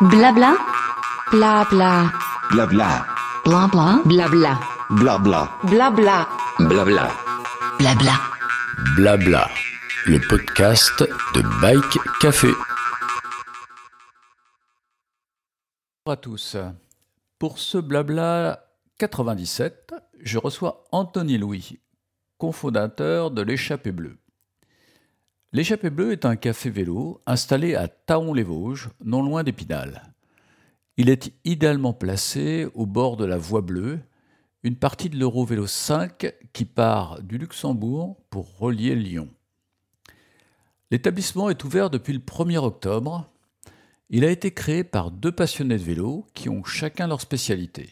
Blabla. Blabla. Blabla. Blabla. Blabla. Blabla. Blabla. Blabla. Blabla. Blabla, le podcast de Bike Café. Bonjour à tous. Pour ce Blabla 97, je reçois Anthony Louis, cofondateur de l'Échappée Bleue. L'Échappée Bleue est un café vélo installé à Taon-les-Vosges, non loin d'Épinal. Il est idéalement placé au bord de la Voie Bleue, une partie de l'Eurovélo 5 qui part du Luxembourg pour relier Lyon. L'établissement est ouvert depuis le 1er octobre. Il a été créé par deux passionnés de vélo qui ont chacun leur spécialité.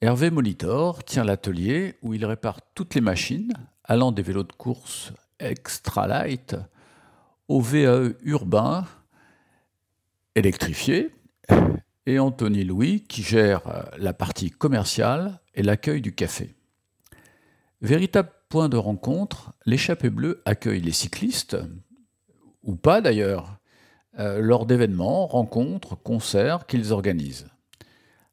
Hervé Molitor tient l'atelier où il répare toutes les machines, allant des vélos de course extra light au VAE urbain électrifié et Anthony Louis qui gère euh, la partie commerciale et l'accueil du café. Véritable point de rencontre, l'échappée bleue accueille les cyclistes, ou pas d'ailleurs, euh, lors d'événements, rencontres, concerts qu'ils organisent.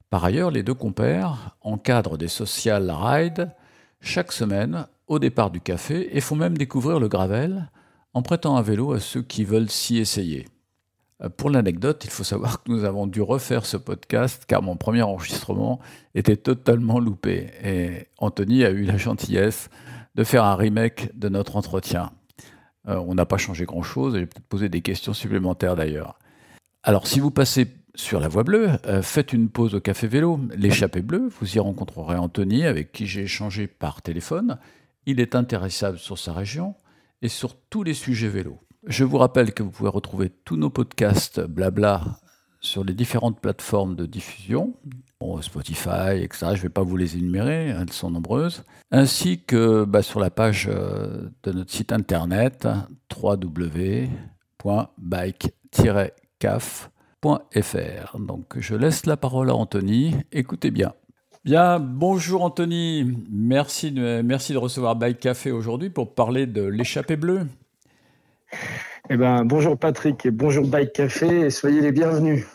Par ailleurs, les deux compères encadrent des social rides chaque semaine au départ du café et font même découvrir le gravel en prêtant un vélo à ceux qui veulent s'y essayer. Euh, pour l'anecdote, il faut savoir que nous avons dû refaire ce podcast car mon premier enregistrement était totalement loupé et Anthony a eu la gentillesse de faire un remake de notre entretien. Euh, on n'a pas changé grand-chose, j'ai peut-être posé des questions supplémentaires d'ailleurs. Alors si vous passez sur la voie bleue, euh, faites une pause au café vélo, l'échappée bleue, vous y rencontrerez Anthony avec qui j'ai échangé par téléphone. Il est intéressable sur sa région et sur tous les sujets vélo. Je vous rappelle que vous pouvez retrouver tous nos podcasts blabla sur les différentes plateformes de diffusion, Spotify, etc. Je ne vais pas vous les énumérer, elles sont nombreuses, ainsi que bah, sur la page euh, de notre site internet www.bike-caf.fr. Donc je laisse la parole à Anthony, écoutez bien. Bien, bonjour Anthony, merci de, merci de recevoir Bike Café aujourd'hui pour parler de l'échappée bleue. Eh ben, bonjour Patrick et bonjour Bike Café et soyez les bienvenus.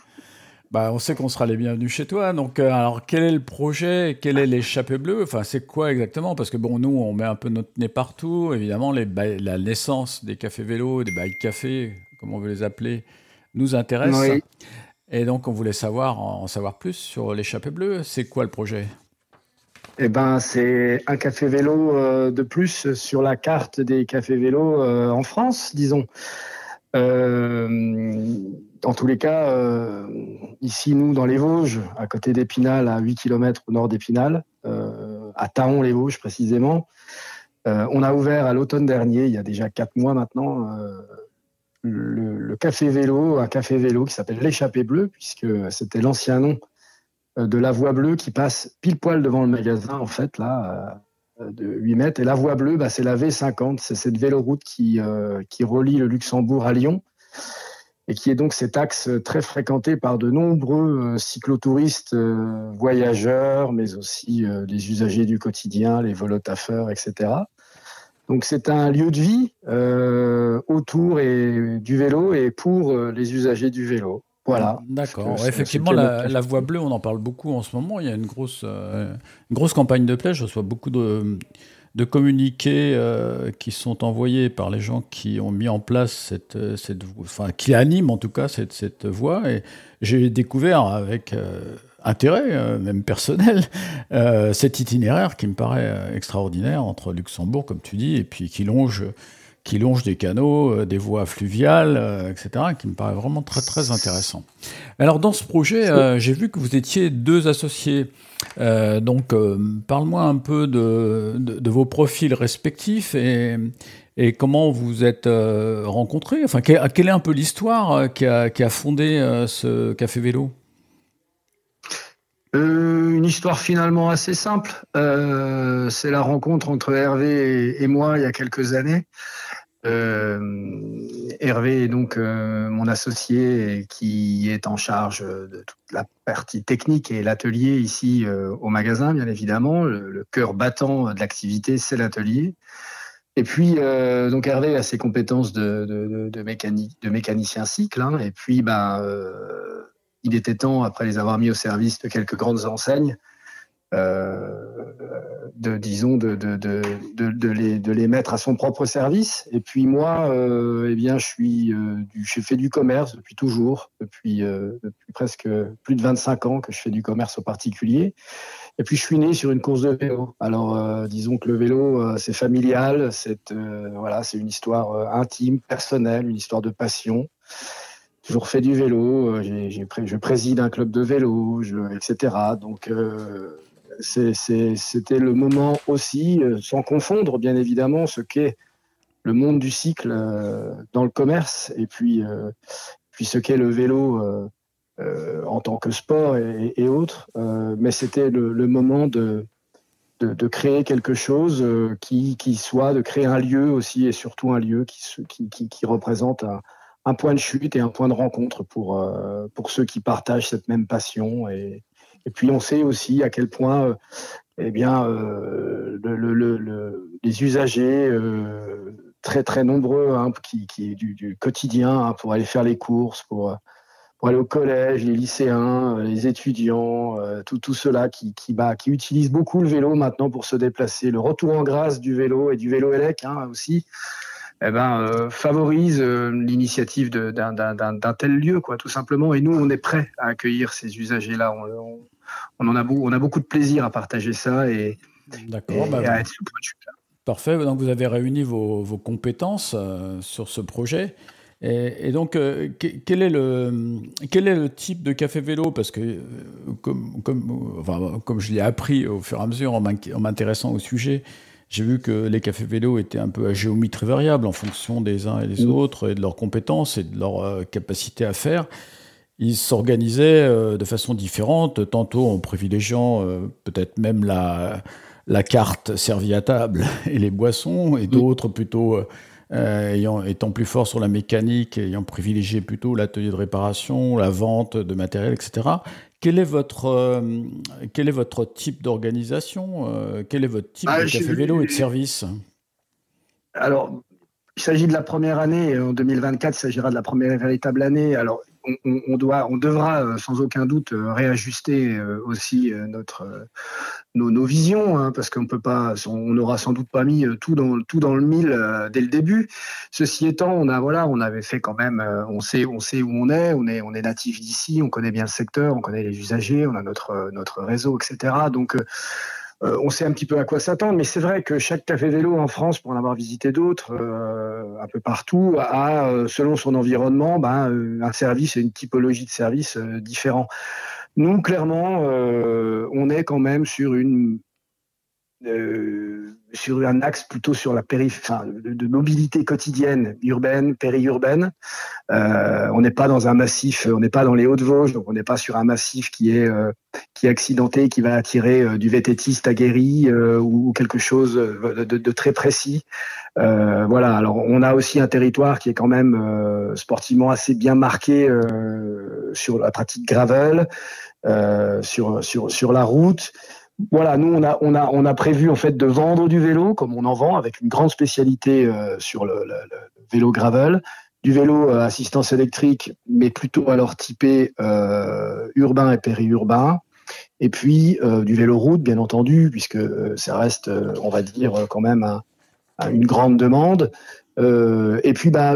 Bah, on sait qu'on sera les bienvenus chez toi. Donc, euh, alors, quel est le projet? Quel est l'échappée bleue? Enfin, c'est quoi exactement? Parce que bon, nous, on met un peu notre nez partout. Évidemment, les la naissance des cafés vélos, des bike cafés, comme on veut les appeler, nous intéresse. Et donc, on voulait savoir, en savoir plus sur l'échappée bleue. C'est quoi le projet? Eh ben, c'est un café vélo euh, de plus sur la carte des cafés vélos euh, en France, disons. Euh, en tous les cas, ici, nous, dans les Vosges, à côté d'Épinal, à 8 km au nord d'Épinal, à Taon-les-Vosges précisément, on a ouvert à l'automne dernier, il y a déjà 4 mois maintenant, le, café vélo, un café vélo qui s'appelle l'échappée bleue, puisque c'était l'ancien nom euh, de la voie bleue qui passe pile poil devant le magasin, en fait, là, euh, de 8 mètres. Et la voie bleue, bah, c'est la V50, c'est cette véloroute qui, euh, qui relie le Luxembourg à Lyon et qui est donc cet axe très fréquenté par de nombreux cyclotouristes, voyageurs, mais aussi les usagers du quotidien, les volotaffeurs, etc. Donc c'est un lieu de vie autour et, du vélo et pour les usagers du vélo. Voilà. D'accord. effectivement, la, voie bleue, on en parle beaucoup en ce moment. Il y a une grosse, euh, une grosse campagne de plaie. Je reçois beaucoup de, de communiqués euh, qui sont envoyés par les gens qui ont mis en place cette, euh, cette enfin, qui animent en tout cas cette, cette voie. Et j'ai découvert avec intérêt, même personnel, cet itinéraire qui me paraît extraordinaire entre Luxembourg, comme tu dis, et puis qui longe qui longe des canaux, euh, des voies fluviales, euh, etc., qui me paraît vraiment très très intéressant. Alors dans ce projet, euh, j'ai vu que vous étiez deux associés. donc parle-moi un peu de, de, vos profils respectifs et, et comment vous êtes rencontrés. Enfin, quelle est un peu l'histoire qui a, qui a fondé ce café vélo? Une histoire finalement assez simple. c'est la rencontre entre Hervé et, moi il y a quelques années. Euh, Hervé est donc euh, mon associé qui est en charge de toute la partie technique et l'atelier ici euh, au magasin, bien évidemment. Le, cœur battant de l'activité, c'est l'atelier. Et puis, donc Hervé a ses compétences de mécanicien cycle. Hein, et puis, ben, il était temps, après les avoir mis au service de quelques grandes enseignes, de disons de, de, de, de, les, de les mettre à son propre service. Et puis moi, eh bien, je suis du, j'ai fait du commerce depuis toujours, depuis, depuis presque plus de 25 ans que je fais du commerce au particulier. Et puis je suis né sur une course de vélo. Alors euh, disons que le vélo, euh, c'est familial, c'est euh, voilà, c'est une histoire intime, personnelle, une histoire de passion. Toujours fait du vélo, j'ai, je préside un club de vélo, etc. Donc c'était le moment aussi, sans confondre bien évidemment ce qu'est le monde du cycle dans le commerce et puis, ce qu'est le vélo euh, en tant que sport et, autres, euh, mais c'était le, moment de, créer quelque chose euh, qui, soit, de créer un lieu aussi et surtout un lieu qui, qui représente un, un, point de chute et un point de rencontre pour, pour ceux qui partagent cette même passion. Et, et puis on sait aussi à quel point eh bien, le, les usagers très très nombreux hein, qui, du, quotidien hein, pour aller faire les courses, pour pour aller au collège, les lycéens, euh, les étudiants, euh, tout, tout cela qui, qui, bah, qui utilisent beaucoup le vélo maintenant pour se déplacer. Le retour en grâce du vélo et du vélo élec hein, aussi eh ben, euh, favorise l'initiative d'un tel lieu, quoi, tout simplement. Et nous, on est prêts à accueillir ces usagers-là. On, on, en a beau, on a beaucoup de plaisir à partager ça et, et, bah, à être sous Parfait. Donc, vous avez réuni vos, vos compétences sur ce projet. Et, donc, euh, quel, est le, quel est le type de café vélo? Parce que, euh, comme, comme, enfin, comme je l'ai appris au fur et à mesure en m'intéressant au sujet, j'ai vu que les cafés vélos étaient un peu à géométrie variable en fonction des uns et des mmh. autres et de leurs compétences et de leur euh, capacité à faire. Ils s'organisaient de façon différente, tantôt en privilégiant peut-être même la, la carte servie à table et les boissons, et mmh. d'autres plutôt euh, ayant, étant plus fort sur la mécanique, ayant privilégié plutôt l'atelier de réparation, la vente de matériel, etc. Quel est votre, euh, quel est votre type d'organisation euh, Quel est votre type ah, de café vélo et de service? Alors, il s'agit de la première année. En 2024, il s'agira de la première véritable année. Alors, on, doit, on devra euh, sans aucun doute euh, réajuster euh, aussi notre, nos, visions, hein, parce qu'on peut pas, on n'aura sans doute pas mis tout dans, tout dans le mille dès le début. Ceci étant, on a voilà, on avait fait quand même, on sait, on sait où on est, on est, on est natif d'ici, on connaît bien le secteur, on connaît les usagers, on a notre notre réseau, etc. Donc on sait un petit peu à quoi s'attendre, mais c'est vrai que chaque café vélo en France, pour en avoir visité d'autres, euh, un peu partout, a, euh, selon son environnement, ben, un service et une typologie de service différent. Nous, clairement, on est quand même sur une sur un axe plutôt sur la périphérie, de, mobilité quotidienne, urbaine, périurbaine. Euh, on n'est pas dans un massif, on n'est pas dans les Hauts-de-Vosges, donc on n'est pas sur un massif qui est euh, qui est accidenté, qui va attirer euh, du vététiste aguerri ou, quelque chose de, très précis. voilà. Alors on a aussi un territoire qui est quand même sportivement assez bien marqué sur la pratique gravel, sur sur sur la route voilà, nous on a on a on a prévu en fait de vendre du vélo comme on en vend avec une grande spécialité euh, sur le, vélo gravel, du vélo euh, assistance électrique, mais plutôt alors typé euh, urbain et périurbain, et puis du vélo route bien entendu puisque ça reste on va dire quand même une grande demande. et puis bah,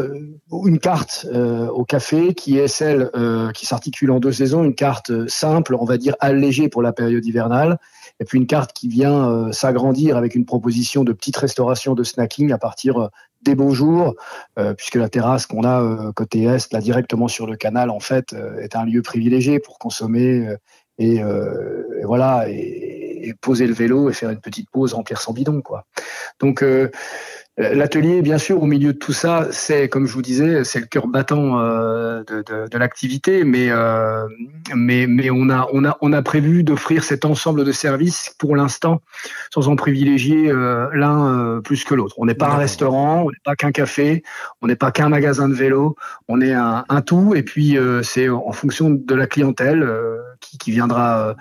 une carte au café qui est celle qui s'articule en deux saisons, une carte simple, on va dire allégée pour la période hivernale, et puis une carte qui vient euh, s'agrandir avec une proposition de petite restauration de snacking à partir euh, des beaux jours, euh, puisque la terrasse qu'on a côté est, là directement sur le canal, en fait, est un lieu privilégié pour consommer et, voilà et, poser le vélo et faire une petite pause, remplir son bidon, quoi. Donc euh, l'atelier, bien sûr, au milieu de tout ça, c'est, comme je vous disais, c'est le cœur battant euh, de, de, de l'activité, mais, euh, mais, mais on, a, on, a, on a prévu d'offrir cet ensemble de services pour l'instant, sans en privilégier euh, l'un euh, plus que l'autre. On n'est pas un restaurant, on n'est pas qu'un café, on n'est pas qu'un magasin de vélo, on est un, un tout, et puis c'est en fonction de la clientèle qui, qui viendra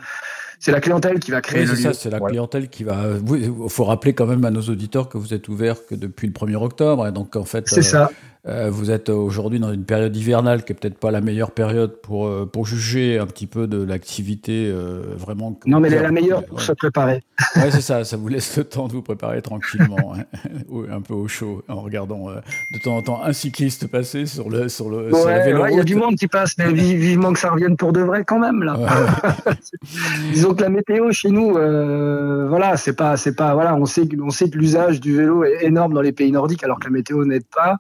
c'est la clientèle qui va créer. c'est ça, c'est la clientèle qui va. Il faut rappeler quand même à nos auditeurs que vous êtes ouvert que depuis le 1er octobre, et donc en fait. C'est ça. Euh, vous êtes aujourd'hui dans une période hivernale qui est peut-être pas la meilleure période pour, euh, pour juger un petit peu de l'activité euh, vraiment. Non, mais elle est la meilleure pour se préparer. Oui, c'est ça, ça vous laisse le temps de vous préparer tranquillement, hein, un peu au chaud, en regardant de temps en temps un cycliste passer sur le, sur le, sur la Il y a du monde qui passe, mais vivement que ça revienne pour de vrai quand même, là. Disons que la météo chez nous, voilà, c'est pas, c'est pas, voilà, on sait, on sait que l'usage du vélo est énorme dans les pays nordiques, alors que la météo n'aide pas.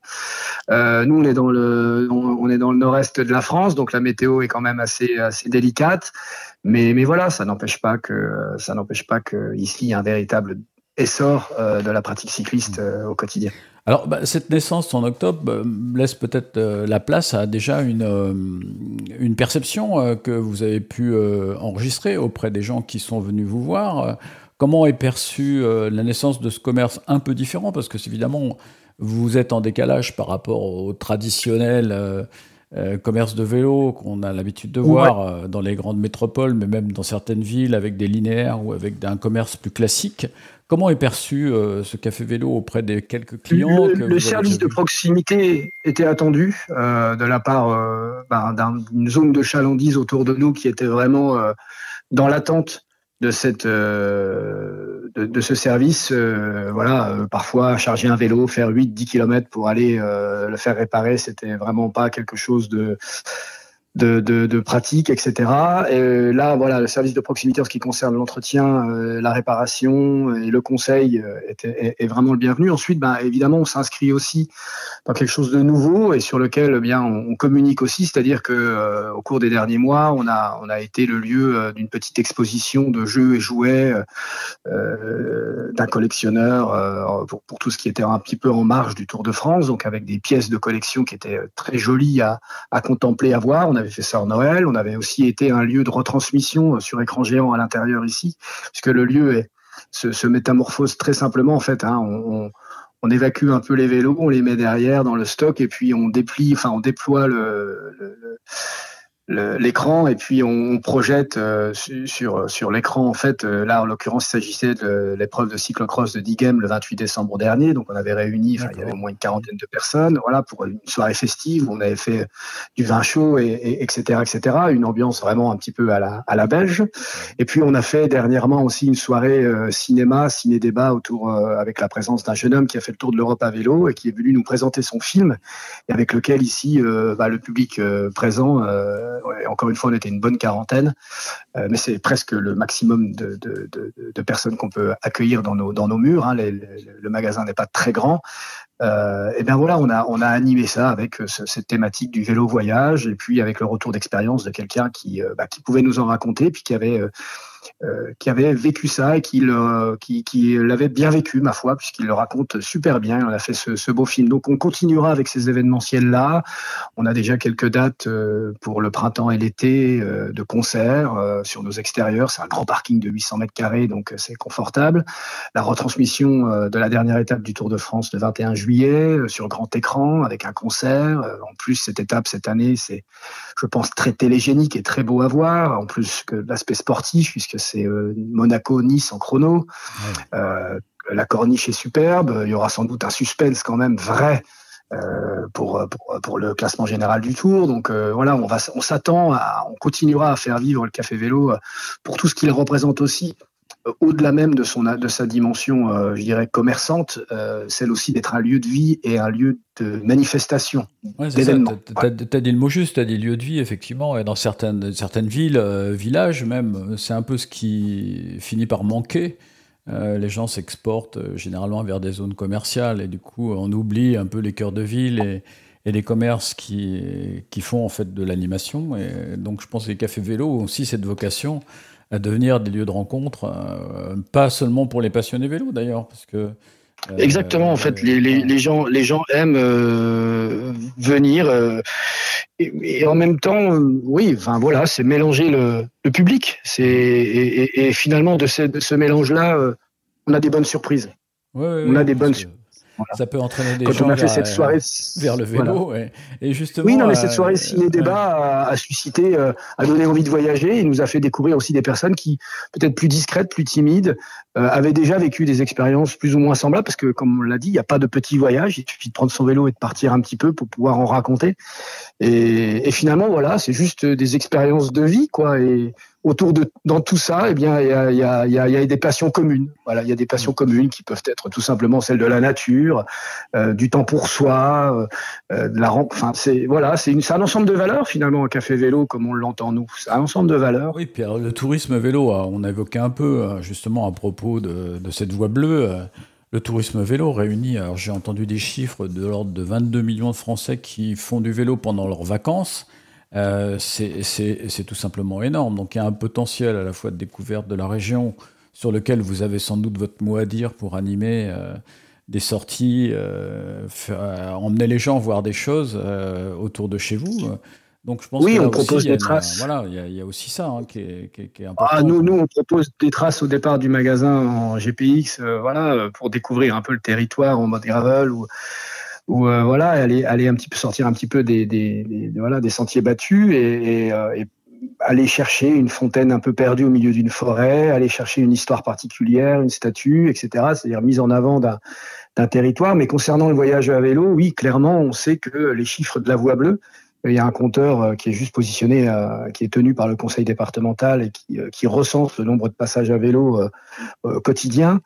Euh, nous, on est dans le, nord-est de la France, donc la météo est quand même assez, délicate. Mais, voilà, ça n'empêche pas que, ça n'empêche pas que ici, il y a un véritable essor euh, de la pratique cycliste euh, au quotidien. Alors, bah, cette naissance en octobre laisse peut-être la place à déjà une, une perception que vous avez pu enregistrer auprès des gens qui sont venus vous voir. Comment est perçue la naissance de ce commerce un peu différent? Parce que, évidemment, vous êtes en décalage par rapport au traditionnel euh, euh, commerce de vélo qu'on a l'habitude de voir euh, dans les grandes métropoles, mais même dans certaines villes avec des linéaires ou avec un commerce plus classique. Comment est perçu ce café vélo auprès des quelques clients Le, service de proximité était attendu de la part ben, d'une zone de chalandise autour de nous qui était vraiment dans l'attente de cette de, ce service, euh, voilà, euh, parfois charger un vélo, faire 8-10 km pour aller euh, le faire réparer, c'était vraiment pas quelque chose de de, de, de pratique, etc. Et là, voilà, le service de proximité en ce qui concerne l'entretien, euh, la réparation et le conseil euh, est, vraiment le bienvenu. Ensuite, ben, évidemment, on s'inscrit aussi dans quelque chose de nouveau et sur lequel eh bien on, communique aussi, c'est-à-dire que euh, au cours des derniers mois, on a été le lieu d'une petite exposition de jeux et jouets d'un collectionneur pour, tout ce qui était un petit peu en marge du Tour de France, donc avec des pièces de collection qui étaient très jolies à, à contempler, à voir. Avait fait ça en Noël. On avait aussi été un lieu de retransmission euh, sur écran géant à l'intérieur ici, puisque le lieu se, métamorphose très simplement. En fait, hein. on, évacue un peu les vélos, on les met derrière dans le stock et puis on déplie, enfin on déploie le l'écran et puis on projette euh, sur sur l'écran en fait euh, là en l'occurrence il s'agissait de l'épreuve de cyclocross de Digem le 28 décembre dernier. Donc on avait réuni il y avait au moins une quarantaine de personnes voilà pour une soirée festive où on avait fait du vin chaud et, etc etc une ambiance vraiment un petit peu à la à la belge. Et puis on a fait dernièrement aussi une soirée euh, cinéma ciné débat autour avec la présence d'un jeune homme qui a fait le tour de l'Europe à vélo et qui est venu nous présenter son film et avec lequel ici bah, le public présent encore une fois, on était une bonne quarantaine, euh, mais c'est presque le maximum de, personnes qu'on peut accueillir dans nos, murs. Hein. le magasin n'est pas très grand. Euh, et bien voilà, on a, animé ça avec euh, cette thématique du vélo voyage et puis avec le retour d'expérience de quelqu'un qui, bah, qui pouvait nous en raconter, puis qui avait euh, qui avait vécu ça et qui, l'avait bien vécu, ma foi, puisqu'il le raconte super bien. On a fait ce, ce beau film. Donc on continuera avec ces événementiels-là. On a déjà quelques dates euh, pour le printemps et l'été euh, de concerts sur nos extérieurs. C'est un grand parking de 800 mètres carrés, donc c'est confortable. La retransmission de la dernière étape du Tour de France le 21 juillet sur grand écran avec un concert. En plus, cette étape cette année, c'est, je pense, très télégénique et très beau à voir. En plus que l'aspect sportif, puisque c'est euh, Monaco-Nice en chrono. Euh, la corniche est superbe. Il y aura sans doute un suspense quand même vrai euh, pour, pour, le classement général du Tour. Donc voilà, on va, on s'attend, on continuera à faire vivre le café vélo pour tout ce qu'il représente aussi au-delà même de, son, de sa dimension, euh, je dirais, commerçante, euh, celle aussi d'être un lieu de vie et un lieu de manifestation, ouais. Tu as, dit le mot juste, tu as dit lieu de vie, effectivement, et dans certaines, certaines villes, euh, villages même, c'est un peu ce qui finit par manquer. les gens s'exportent généralement vers des zones commerciales et du coup on oublie un peu les cœurs de ville et, et les commerces qui, qui font en fait de l'animation. Et donc je pense que les cafés vélos ont aussi cette vocation à devenir des lieux de rencontre, euh, pas seulement pour les passionnés vélo d'ailleurs, parce que euh, Exactement, en fait, les, les, les, gens, les gens aiment euh, venir et, en même temps, oui, enfin voilà, c'est mélanger le, le public. C'est et, finalement de ce, de ce mélange-là, on a des bonnes surprises. on a des bonnes. Ça peut entraîner des Quand gens on a fait vers, cette soirée, vers le vélo. voilà. ouais. Et justement, Oui, non, mais euh, cette soirée ciné-débat a, a suscité, euh, a donné envie de voyager et nous a fait découvrir aussi des personnes qui, peut-être plus discrètes, plus timides, euh, avaient déjà vécu des expériences plus ou moins semblables parce que, comme on l'a dit, il n'y a pas de petit voyage. Il suffit de prendre son vélo et de partir un petit peu pour pouvoir en raconter. Et, et finalement, voilà, c'est juste des expériences de vie, quoi. Et autour de, dans tout ça, eh bien, il y a, y a, y a, y a des passions communes. Voilà, il y a des passions communes qui peuvent être tout simplement celles de la nature, euh, du temps pour soi, euh, de la, enfin, c'est voilà, c'est un ensemble de valeurs finalement un café vélo comme on l'entend nous. C'est un ensemble de valeurs. Oui, alors, le tourisme vélo, euh, on a évoqué un peu euh, justement à propos de, de cette voie bleue. euh, Le tourisme vélo réunit, alors j'ai entendu des chiffres de l'ordre de 22 millions de Français qui font du vélo pendant leurs vacances. Euh, c'est tout simplement énorme. Donc il y a un potentiel à la fois de découverte de la région sur lequel vous avez sans doute votre mot à dire pour animer euh, des sorties, euh, faire- emmener les gens voir des choses autour de chez vous. Donc je pense Oui, que on aussi, propose des une- traces. Voilà, il y, a, il y a aussi ça hein, qui, est, qui est- qui est important. Ah, nous, nous, on propose des traces au départ du magasin en GPX, voilà, pour découvrir un peu le territoire en mode gravel ou, ou euh, voilà, aller, aller un petit peu sortir un petit peu des, des, des- voilà, des sentiers battus et, et, euh, et aller chercher une fontaine un peu perdue au milieu d'une forêt, aller chercher une histoire particulière, une statue, etc. C'est-à-dire mise en avant d'un d'un territoire. Mais concernant le voyage à vélo, oui, clairement, on sait que les chiffres de la voie bleue, il y a un compteur euh, qui est juste positionné, euh, qui est tenu par le conseil départemental et qui, euh, qui recense le nombre de passages à vélo quotidiens.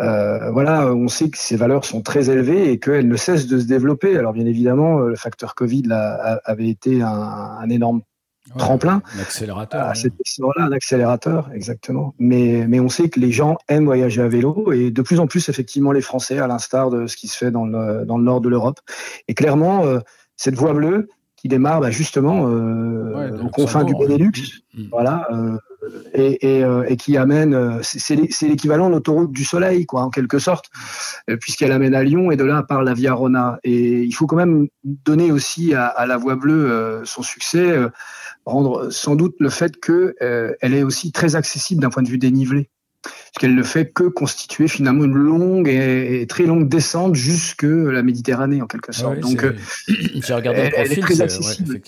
Euh, voilà, on sait que ces valeurs sont très élevées et qu'elles ne cessent de se développer. Alors bien évidemment, le facteur Covid là, avait été un, un énorme Ouais, tremplin. Un accélérateur. Ah, ouais. c'est voilà, un accélérateur, exactement. Mais, mais on sait que les gens aiment voyager à vélo et de plus en plus, effectivement, les Français, à l'instar de ce qui se fait dans le, dans le nord de l'Europe. Et clairement, cette voie bleue qui démarre bah, justement euh, Ouais, aux confins du. Benelux, Mm. voilà, euh, et, et, euh, et qui amène, euh, c'est- c'est l'é- c'est l'équivalent de l'autoroute du soleil, quoi, en quelque sorte, euh, puisqu'elle amène à Lyon et de là par la Via Rona. Et il faut quand même donner aussi à, à la voie bleue euh, son succès, euh, rendre sans doute le fait que euh, elle est aussi très accessible d'un point de vue dénivelé, puisqu'elle ne fait que constituer finalement une longue et, et très longue descente jusque la Méditerranée en quelque Ah sorte. oui, Donc euh, j'ai regardé elle- le elle est très ouais, accessible.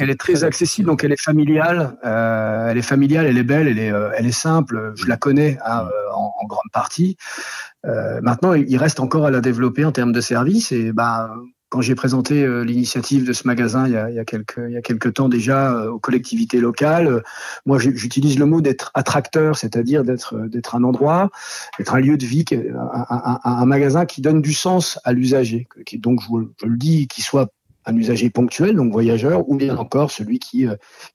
elle est très accessible, donc elle est familiale, euh, elle est familiale, elle est belle, elle est, euh, elle est simple. Je la connais hein, euh, en, en grande partie. Euh, maintenant, il reste encore à la développer en termes de services. Et bah, quand j'ai présenté euh, l'initiative de ce magasin il y a, il quelques temps déjà euh, aux collectivités locales, euh, moi j'utilise le mot d'être attracteur, c'est-à-dire d'être un endroit, d'être un lieu de vie, un, magasin qui donne du sens à l'usager, qui donc je, le dis, qui soit un usager ponctuel, donc voyageur, ou bien encore celui qui,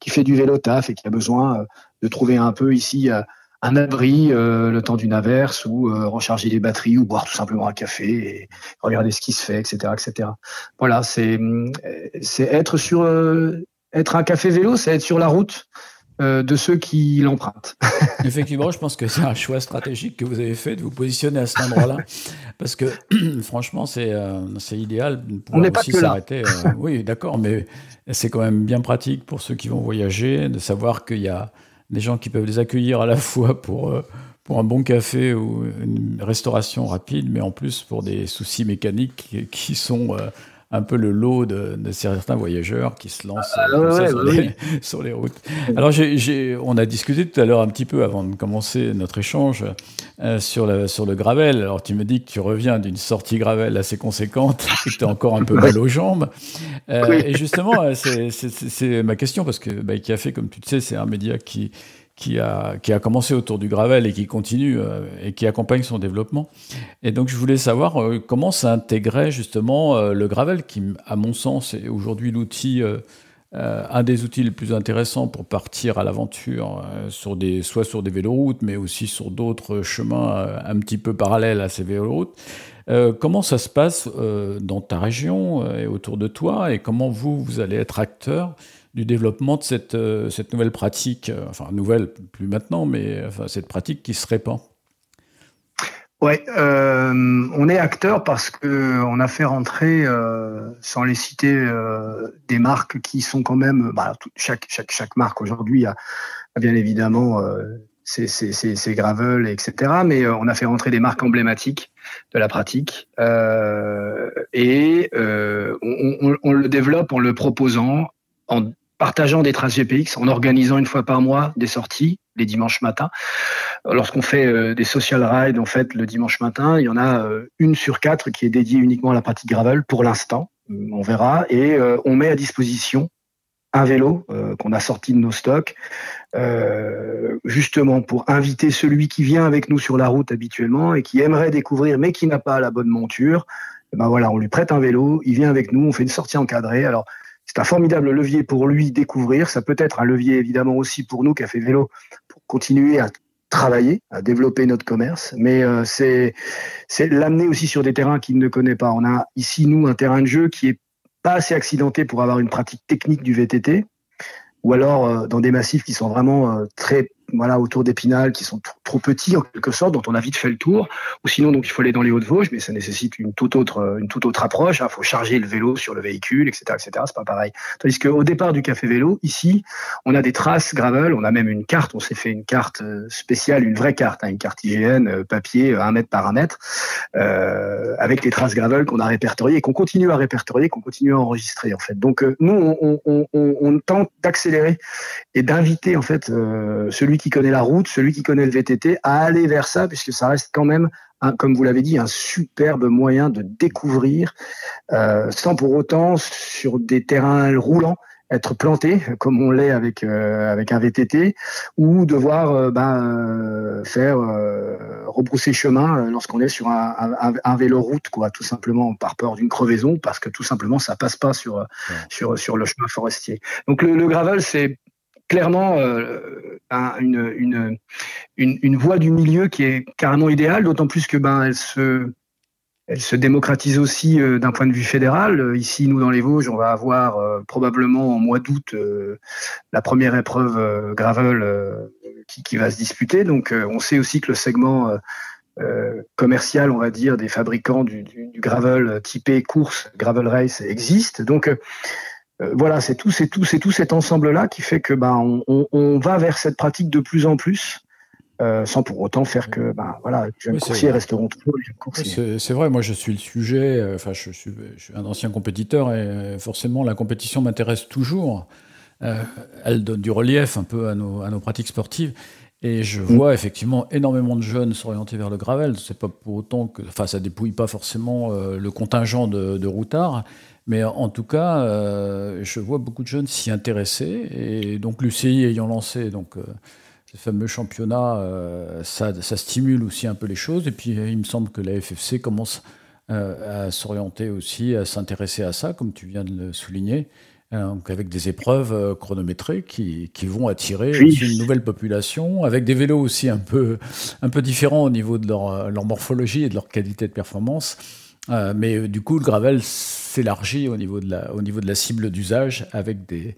fait du vélo taf et qui a besoin de trouver un peu ici un abri euh, le temps d'une averse ou euh, recharger les batteries ou boire tout simplement un café et regarder ce qui se fait, etc. etc. Voilà, c'est hum, c'est être sur euh, être un café vélo, c'est être sur la route euh, de ceux qui l'empruntent. Effectivement, je pense que c'est un choix stratégique que vous avez fait de vous positionner à cet endroit-là, parce que franchement, c'est euh, c'est idéal pas aussi s'arrêter. euh, oui, d'accord, mais c'est quand même bien pratique pour ceux qui vont voyager de savoir qu'il y a des gens qui peuvent les accueillir à la fois pour euh, pour un bon café ou une restauration rapide, mais en plus pour des soucis mécaniques qui, qui sont euh, un peu le lot de, de certains voyageurs qui se lancent Ah, ça ouais, sur, les, oui. sur les routes. Alors, on a discuté tout à l'heure un petit peu avant de commencer notre échange euh, sur, le, sur le gravel. Alors, tu me dis que tu reviens d'une sortie gravel assez conséquente et que tu as encore un peu mal aux jambes. Euh, Oui. Et justement, c'est- ma question parce que bah, Café, comme tu le sais, c'est un média qui, qui, a, qui a commencé autour du gravel et qui continue euh, et qui accompagne son développement. Et donc, je voulais savoir euh, comment s'intégrait justement euh, le gravel, qui, à mon sens, est aujourd'hui l'outil, un des outils les plus intéressants pour partir à l'aventure, sur des, soit sur des véloroutes, mais aussi sur d'autres chemins un petit peu parallèles à ces véloroutes. Comment ça se passe dans ta région et autour de toi, et comment vous, vous allez être acteur du développement de cette, euh, nouvelle pratique, euh, enfin nouvelle plus maintenant, mais enfin, cette pratique qui se répand Ouais, euh, on est acteur parce que on a fait rentrer, euh, sans les citer, euh, des marques qui sont quand même, bah, chaque marque aujourd'hui a, bien évidemment euh, ces, ces, ces, ces gravel, etc. Mais euh, on a fait rentrer des marques emblématiques de la pratique euh, et euh, on, on, on, le développe en le proposant, en partageant des traces GPX, en organisant une fois par mois des sorties les dimanches matins. Lorsqu'on fait euh, des social rides, en fait, le dimanche matin, il y en a euh, une sur quatre qui est dédiée uniquement à la pratique gravel pour l'instant. On verra et euh, on met à disposition un vélo qu'on a sorti de nos stocks, justement pour inviter celui qui vient avec nous sur la route habituellement et qui aimerait découvrir mais qui n'a pas la bonne monture. Et ben voilà, on lui prête un vélo, il vient avec nous, on fait une sortie encadrée. Alors c'est un formidable levier pour lui découvrir. Ça peut être un levier évidemment aussi pour nous fait vélo pour continuer à travailler, à développer notre commerce, mais euh, c'est c'est l'amener aussi sur des terrains qu'il ne connaît pas. On a ici nous un terrain de jeu qui est pas assez accidenté pour avoir une pratique technique du VTT, ou alors euh, dans des massifs qui sont vraiment euh, très voilà, autour d'Épinal qui sont trop petits en quelque sorte, dont on a vite fait le tour. Ou sinon, donc il faut aller dans les Hauts-de-Vosges, mais ça nécessite une toute autre, euh, une toute autre approche. Il hein. faut charger le vélo sur le véhicule, etc., etc. C'est pas pareil. Tandis qu'au départ du café vélo, ici, on a des traces gravel, on a même une carte. On s'est fait une carte euh, spéciale, une vraie carte, hein, une carte IGN euh, papier, un mètre par un mètre, avec les traces gravel qu'on a répertoriées et qu'on continue à répertorier, qu'on continue à enregistrer en fait. Donc nous, on, tente d'accélérer et d'inviter en fait celui qui connaît la route, celui qui connaît le VTT, à aller vers ça, puisque ça reste quand même, comme vous l'avez dit, un superbe moyen de découvrir, euh, sans pour autant, sur des terrains roulants, être planté comme on l'est avec euh, avec un VTT ou devoir euh, ben, faire rebrousser chemin lorsqu'on est sur un, un, un, vélo route quoi tout simplement par peur d'une crevaison parce que tout simplement ça passe pas sur sur sur le chemin forestier. Donc le, le gravel c'est clairement euh, une, une, une, voie du milieu qui est carrément idéale, d'autant plus que ben elle se elle se démocratise aussi euh, d'un point de vue fédéral. Ici, nous dans les Vosges, on va avoir euh, probablement en mois d'août euh, la première épreuve euh, gravel qui, qui, va se disputer. Donc, on sait aussi que le segment commercial, on va dire, des fabricants du, du, du gravel typé course, gravel race existe. Donc euh, voilà, c'est tout, c'est tout, c'est tout cet ensemble-là qui fait que ben on, on, on, va vers cette pratique de plus en plus. Euh, sans pour autant faire que ben voilà les jeunes oui, coursiers resteront toujours les jeunes coursiers. C'est vrai, moi je suis le sujet, euh, enfin je, suis, je suis un ancien compétiteur et forcément la compétition m'intéresse toujours. Euh, elle donne du relief un peu à nos, à nos pratiques sportives. Et je mm. vois effectivement énormément de jeunes s'orienter vers le gravel. C'est pas pour autant que, enfin, ça dépouille pas forcément euh, le contingent de, de routards, mais en tout cas, euh, je vois beaucoup de jeunes s'y intéresser. Et donc l'UCI ayant lancé donc, euh, ce fameux championnat, euh, ça, ça, stimule aussi un peu les choses. Et puis il me semble que la FFC commence à s'orienter aussi, à s'intéresser à ça, comme tu viens de le souligner. Donc avec des épreuves chronométrées qui, qui vont attirer oui. une nouvelle population, avec des vélos aussi un peu, un peu différents au niveau de leur, leur morphologie et de leur qualité de performance. Euh, mais euh, du coup, le gravel s'élargit au niveau de la, au niveau de la cible d'usage avec des,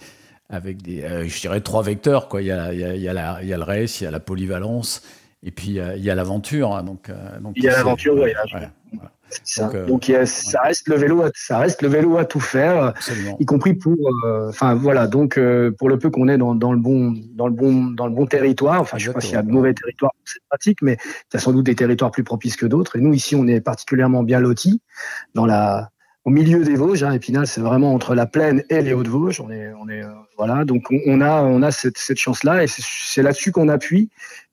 avec des, euh, je dirais trois vecteurs quoi. Il y a, il y a, il y a, le race, il y a la polyvalence, et puis il y a l'aventure. Hein, donc, donc, il y a l'aventure voyage. Ouais, voilà. Ça. Donc, euh, Donc a, ça reste le vélo, à, ça reste le vélo à tout faire, absolument. y compris pour, euh, enfin voilà. Donc euh, pour le peu qu'on est dans, dans, le bon, dans le bon, dans le bon territoire. Enfin, je sais pas s'il y a de mauvais territoires pour cette pratique, mais il y a sans doute des territoires plus propices que d'autres. Et nous ici, on est particulièrement bien lotis dans la, au milieu des Vosges. Hein, Épinal, c'est vraiment entre la plaine et les Hauts-de-Vosges. On est, on est, euh, voilà. Donc on, on, a, on a cette, cette chance-là, et c'est là-dessus qu'on appuie.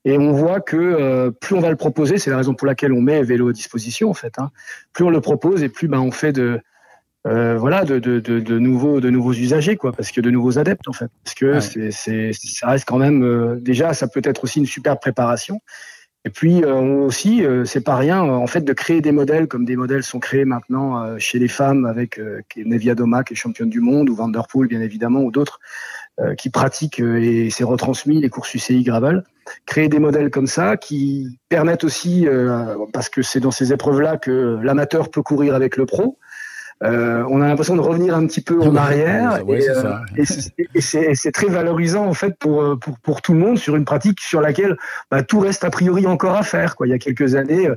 Et on voit que euh, plus on va le proposer, c'est la raison pour laquelle on met vélo à disposition en fait. Hein, plus on le propose et plus ben on fait de euh, voilà de, de, de, de, nouveaux de nouveaux usagers quoi, parce que de nouveaux adeptes en fait. Parce que ouais. c'est, c'est, ça reste quand même euh, déjà ça peut être aussi une super préparation. Et puis aussi, c'est pas rien, en fait, de créer des modèles comme des modèles sont créés maintenant chez les femmes avec Nevia Doma qui est championne du monde ou Vanderpool bien évidemment ou d'autres qui pratiquent et c'est retransmis les courses UCI Gravel. Créer des modèles comme ça qui permettent aussi, parce que c'est dans ces épreuves-là que l'amateur peut courir avec le pro. Euh, on a l'impression de revenir un petit peu en arrière. Ouais, et, euh, et c'est- très valorisant en fait pour, euh, pour, pour tout le monde sur une pratique sur laquelle bah, tout reste a priori encore à faire. Quoi. Il y a quelques années, euh,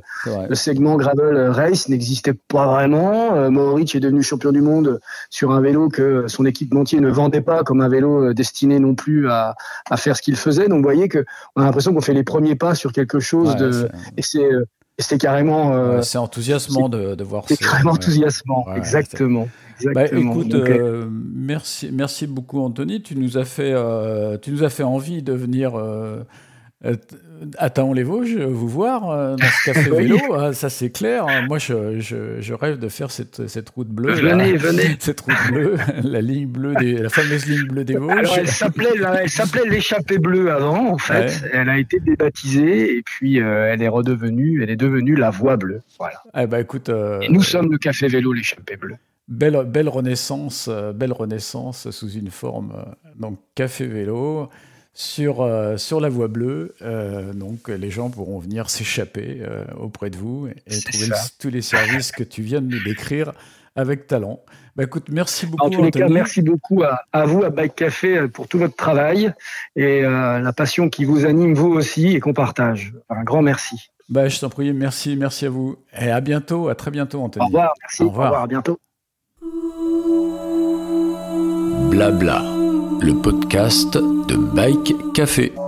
le segment gravel race n'existait pas vraiment. Euh, Mohoric est devenu champion du monde sur un vélo que son équipementier ne vendait pas comme un vélo euh, destiné non plus à, à faire ce qu'il faisait. Donc vous voyez que on a l'impression qu'on fait les premiers pas sur quelque chose Ouais, de et c'est euh, et c'est carrément euh, c'est enthousiasmant de, de voir c'est ces- carrément ouais. enthousiasmant. Ouais, exactement. Bah, écoute, Donc, euh, euh, merci, merci beaucoup Anthony. Tu nous as fait, tu nous as fait envie de venir euh, euh, à Taon-les-Vosges vous voir euh, dans ce café vélo. Ah, ça c'est clair. Moi, je, je, je rêve de faire cette, cette route bleue. là. venez, venez. Cette route bleue, la ligne bleue, des, la fameuse ligne bleue des Vosges. Alors, elle s'appelait, la- elle s'appelait l'échappée bleue avant, en fait. Ouais. Elle a été débaptisée et puis euh, elle est redevenue, elle est devenue la voie bleue. Voilà. Ah, bah, écoute, euh, Et nous sommes le café vélo l'échappée bleue. Belle, belle renaissance, euh, belle renaissance sous une forme euh, donc café vélo sur euh, sur la voie bleue. Euh, donc les gens pourront venir s'échapper euh, auprès de vous et, trouver le- tous les services que tu viens de nous décrire avec talent. Bah écoute, merci beaucoup En tous les cas, merci beaucoup à, à vous, à Bike Café, pour tout votre travail et euh, la passion qui vous anime, vous aussi, et qu'on partage. Un grand merci. Bah, je t'en prie, merci, merci à vous et à bientôt, à très bientôt Anthony. Au revoir, merci. Au revoir. à bientôt. Blabla, le podcast de Bike Café.